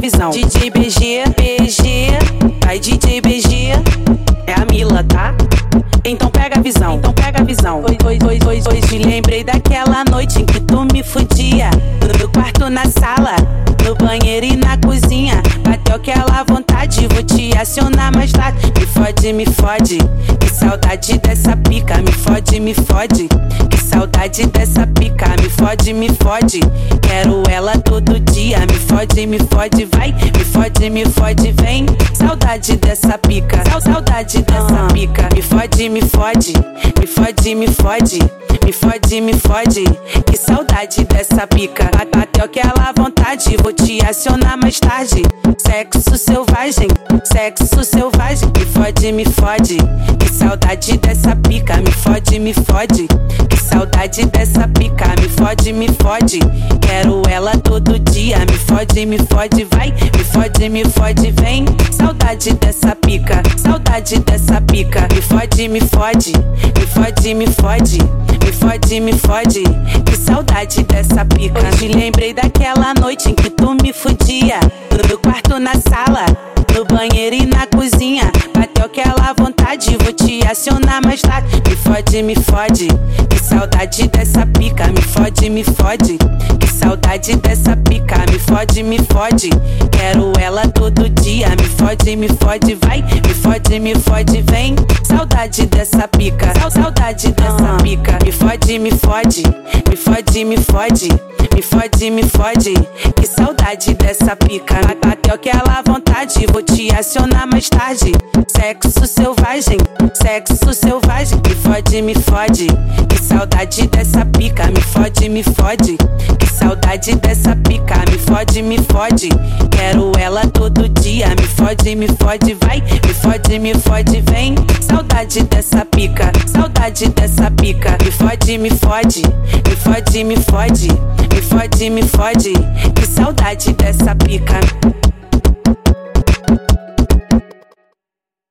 visão. DJ BG, BG, vai DJ BG, é a Mila, tá? Então pega a visão, então pega a visão. Hoje, hoje, hoje, hoje lembrei daquela noite em que tu me fudia. No quarto, na sala, no banheiro e na cozinha. Bateu aquela vontade, vou te acionar mais tarde. Me fode, me fode, que saudade dessa pica. Me fode, me fode, que saudade dessa pica. Me fode, me fode, quero ela todo dia. Me fode, me fode, vai, me fode, me fode, vem. Saudade dessa pica, saudade dessa pica. Me fode, me fode, me fode, me fode, me fode, me fode. Que saudade dessa pica. Bateu aquela vontade, vou te acionar mais tarde. Sexo selvagem, sexo selvagem. Me fode, me fode. Saudade dessa pica. Me fode, me fode. Que saudade dessa pica. Me fode, me fode. Quero ela todo dia. Me fode, me fode, vai. Me fode, me fode, vem. Saudade dessa pica. Saudade dessa pica. Me fode, me fode. Me fode, me fode. Me fode, me fode. Que saudade dessa pica. Hoje lembrei daquela noite em que tu me fudia. No quarto, na sala, no banheiro e na cozinha. Bateu aquela vontade, vou te acionar mais tarde. Me fode, me fode. Que saudade dessa pica. Me fode, me fode. Que saudade dessa pica. Me fode, me fode. Quero ela todo dia. Me fode, me fode, vai. Me fode, me fode, vem. Saudade dessa pica. Saudade dessa pica. Me fode, me fode. Me fode, me fode. Me fode, me fode. Que saudade dessa pica. Bateu aquela vontade, vou te acionar mais tarde. Sexo selvagem, sexo selvagem. Me fode, me fode. Que saudade dessa pica. Me fode, me fode. Que saudade dessa pica. Me fode, me fode. Quero ela todo dia. Me fode, me fode, vai. Me fode, me fode, vem. Saudade dessa pica. Saudade dessa pica. Me fode, me fode. Me fode, me fode. Fode, me fode. Que saudade dessa pica.